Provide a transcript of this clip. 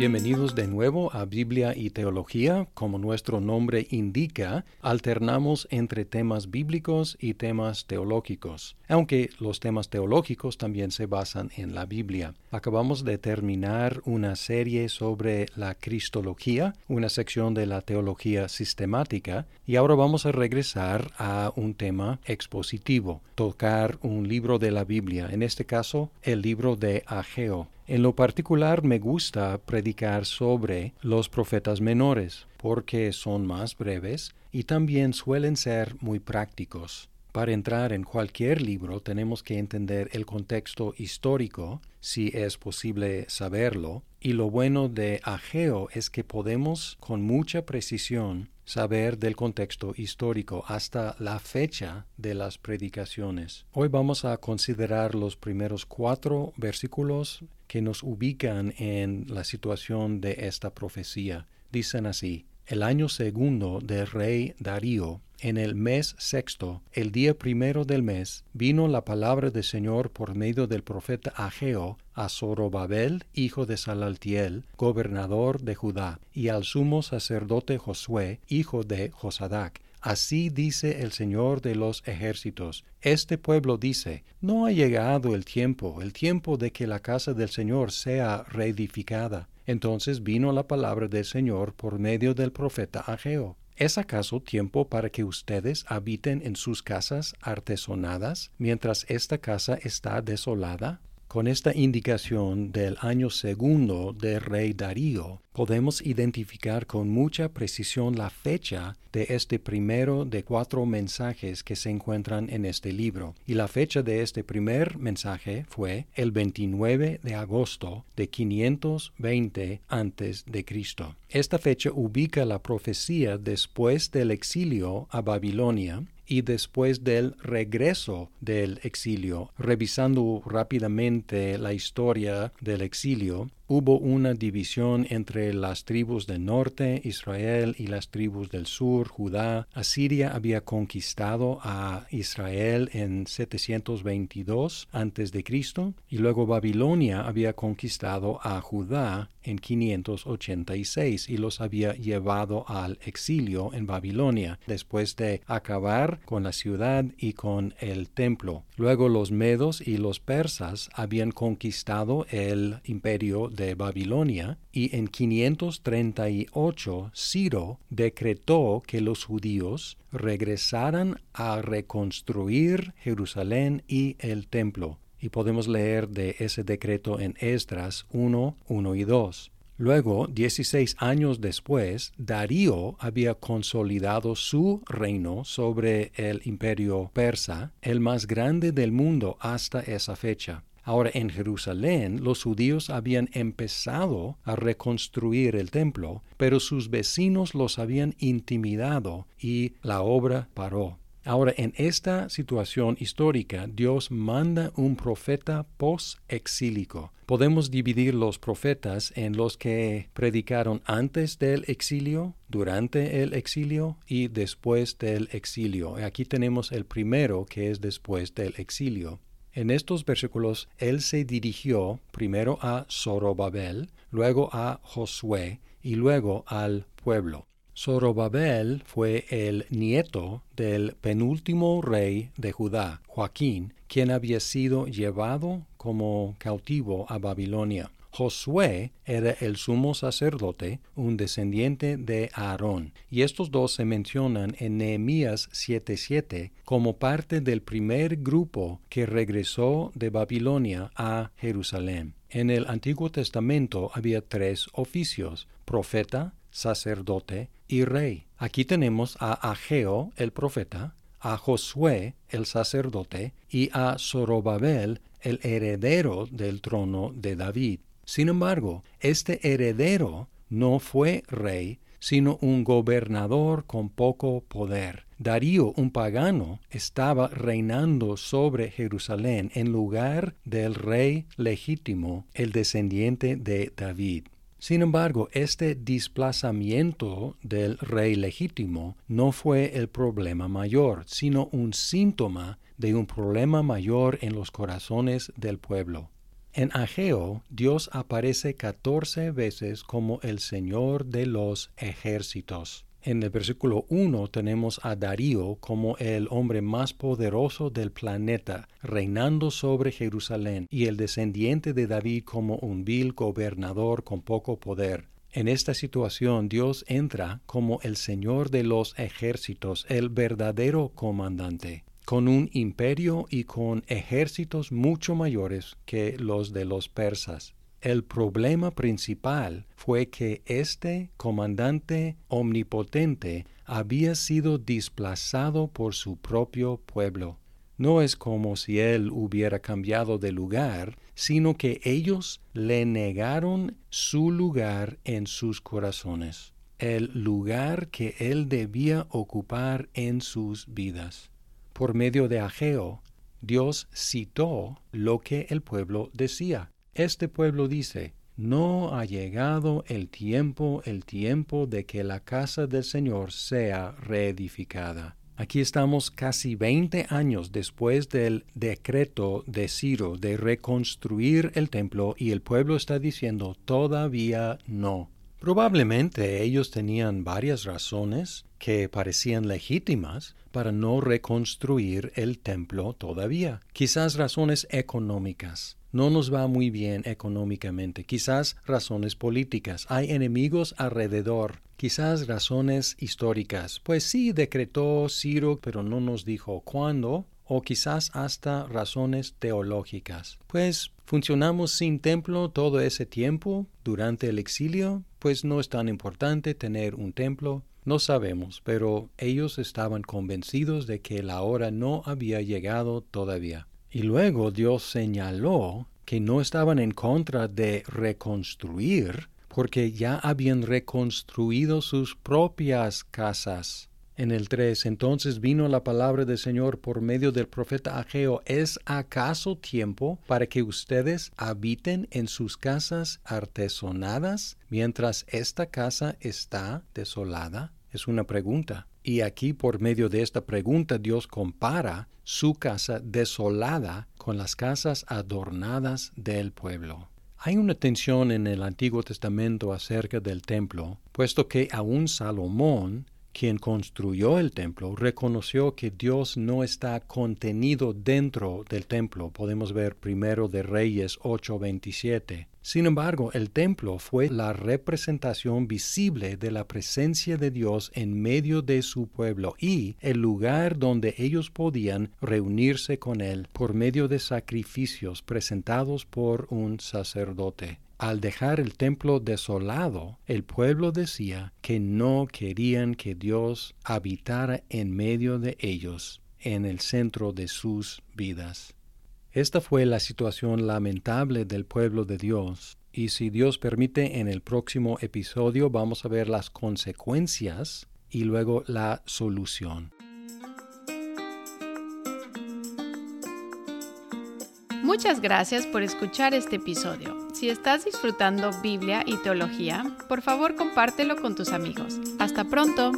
Bienvenidos de nuevo a Biblia y Teología. Como nuestro nombre indica, alternamos entre temas bíblicos y temas teológicos, aunque los temas teológicos también se basan en la Biblia. Acabamos de terminar una serie sobre la Cristología, una sección de la teología sistemática, y ahora vamos a regresar a un tema expositivo, tocar un libro de la Biblia, en este caso el libro de Ageo. En lo particular me gusta predicar sobre los profetas menores, porque son más breves y también suelen ser muy prácticos. Para entrar en cualquier libro tenemos que entender el contexto histórico, si es posible saberlo, y lo bueno de Ageo es que podemos con mucha precisión saber del contexto histórico hasta la fecha de las predicaciones. Hoy vamos a considerar los primeros cuatro versículos que nos ubican en la situación de esta profecía. Dicen así, el año segundo del rey Darío, en el mes sexto, el día primero del mes, vino la palabra del Señor por medio del profeta Ageo a Zorobabel, hijo de Salaltiel, gobernador de Judá, y al sumo sacerdote Josué, hijo de Josadac. Así dice el Señor de los ejércitos. Este pueblo dice, no ha llegado el tiempo, el tiempo de que la casa del Señor sea reedificada. Entonces vino la palabra del Señor por medio del profeta Ageo. ¿Es acaso tiempo para que ustedes habiten en sus casas artesonadas mientras esta casa está desolada? Con esta indicación del año segundo del rey Darío, podemos identificar con mucha precisión la fecha de este primero de cuatro mensajes que se encuentran en este libro. Y la fecha de este primer mensaje fue el 29 de agosto de 520 antes de Cristo. Esta fecha ubica la profecía después del exilio a Babilonia y después del regreso del exilio. Revisando rápidamente la historia del exilio, hubo una división entre las tribus del norte, Israel, y las tribus del sur, Judá. Asiria había conquistado a Israel en 722 a.C. y luego Babilonia había conquistado a Judá en 586 y los había llevado al exilio en Babilonia después de acabar con la ciudad y con el templo. Luego los medos y los persas habían conquistado el imperio de Babilonia y en 538 Ciro decretó que los judíos regresaran a reconstruir Jerusalén y el templo. Y podemos leer de ese decreto en Esdras 1, 1 y 2. Luego, 16 años después, Darío había consolidado su reino sobre el imperio persa, el más grande del mundo hasta esa fecha. Ahora en Jerusalén los judíos habían empezado a reconstruir el templo, pero sus vecinos los habían intimidado y la obra paró. Ahora, en esta situación histórica, Dios manda un profeta post-exílico. Podemos dividir los profetas en los que predicaron antes del exilio, durante el exilio y después del exilio. Aquí tenemos el primero que es después del exilio. En estos versículos él se dirigió primero a Zorobabel, luego a Josué y luego al pueblo. Zorobabel fue el nieto del penúltimo rey de Judá, Joaquín, quien había sido llevado como cautivo a Babilonia. Josué era el sumo sacerdote, un descendiente de Aarón, y estos dos se mencionan en Nehemías 7:7 como parte del primer grupo que regresó de Babilonia a Jerusalén. En el Antiguo Testamento había tres oficios, profeta, sacerdote y rey. Aquí tenemos a Ageo el profeta, a Josué el sacerdote y a Zorobabel el heredero del trono de David. Sin embargo, este heredero no fue rey, sino un gobernador con poco poder. Darío, un pagano, estaba reinando sobre Jerusalén en lugar del rey legítimo, el descendiente de David. Sin embargo, este desplazamiento del rey legítimo no fue el problema mayor, sino un síntoma de un problema mayor en los corazones del pueblo. En Ageo, Dios aparece catorce veces como el Señor de los ejércitos. En el versículo 1 tenemos a Darío como el hombre más poderoso del planeta, reinando sobre Jerusalén, y el descendiente de David como un vil gobernador con poco poder. En esta situación Dios entra como el Señor de los ejércitos, el verdadero comandante, con un imperio y con ejércitos mucho mayores que los de los persas. El problema principal fue que este comandante omnipotente había sido desplazado por su propio pueblo. No es como si él hubiera cambiado de lugar, sino que ellos le negaron su lugar en sus corazones, el lugar que él debía ocupar en sus vidas. Por medio de Ageo, Dios citó lo que el pueblo decía. Este pueblo dice, no ha llegado el tiempo, el tiempo de que la casa del Señor sea reedificada. Aquí estamos casi 20 años después del decreto de Ciro de reconstruir el templo y el pueblo está diciendo todavía no. Probablemente ellos tenían varias razones que parecían legítimas para no reconstruir el templo todavía. Quizás razones económicas. No nos va muy bien económicamente, quizás razones políticas, hay enemigos alrededor, quizás razones históricas, pues sí decretó Ciro, pero no nos dijo cuándo, o quizás hasta razones teológicas. Pues funcionamos sin templo todo ese tiempo durante el exilio, pues no es tan importante tener un templo. No sabemos, pero ellos estaban convencidos de que la hora no había llegado todavía. Y luego Dios señaló que no estaban en contra de reconstruir, porque ya habían reconstruido sus propias casas. En el 3, entonces vino la palabra del Señor por medio del profeta Ageo, ¿es acaso tiempo para que ustedes habiten en sus casas artesonadas mientras esta casa está desolada? Es una pregunta. Y aquí por medio de esta pregunta Dios compara su casa desolada con las casas adornadas del pueblo. Hay una tensión en el Antiguo Testamento acerca del templo, puesto que aún Salomón quien construyó el templo, reconoció que Dios no está contenido dentro del templo. Podemos ver primero de Reyes 8:27. Sin embargo, el templo fue la representación visible de la presencia de Dios en medio de su pueblo y el lugar donde ellos podían reunirse con Él por medio de sacrificios presentados por un sacerdote. Al dejar el templo desolado, el pueblo decía que no querían que Dios habitara en medio de ellos, en el centro de sus vidas. Esta fue la situación lamentable del pueblo de Dios, y si Dios permite en el próximo episodio vamos a ver las consecuencias y luego la solución. Muchas gracias por escuchar este episodio. Si estás disfrutando Biblia y teología, por favor compártelo con tus amigos. Hasta pronto.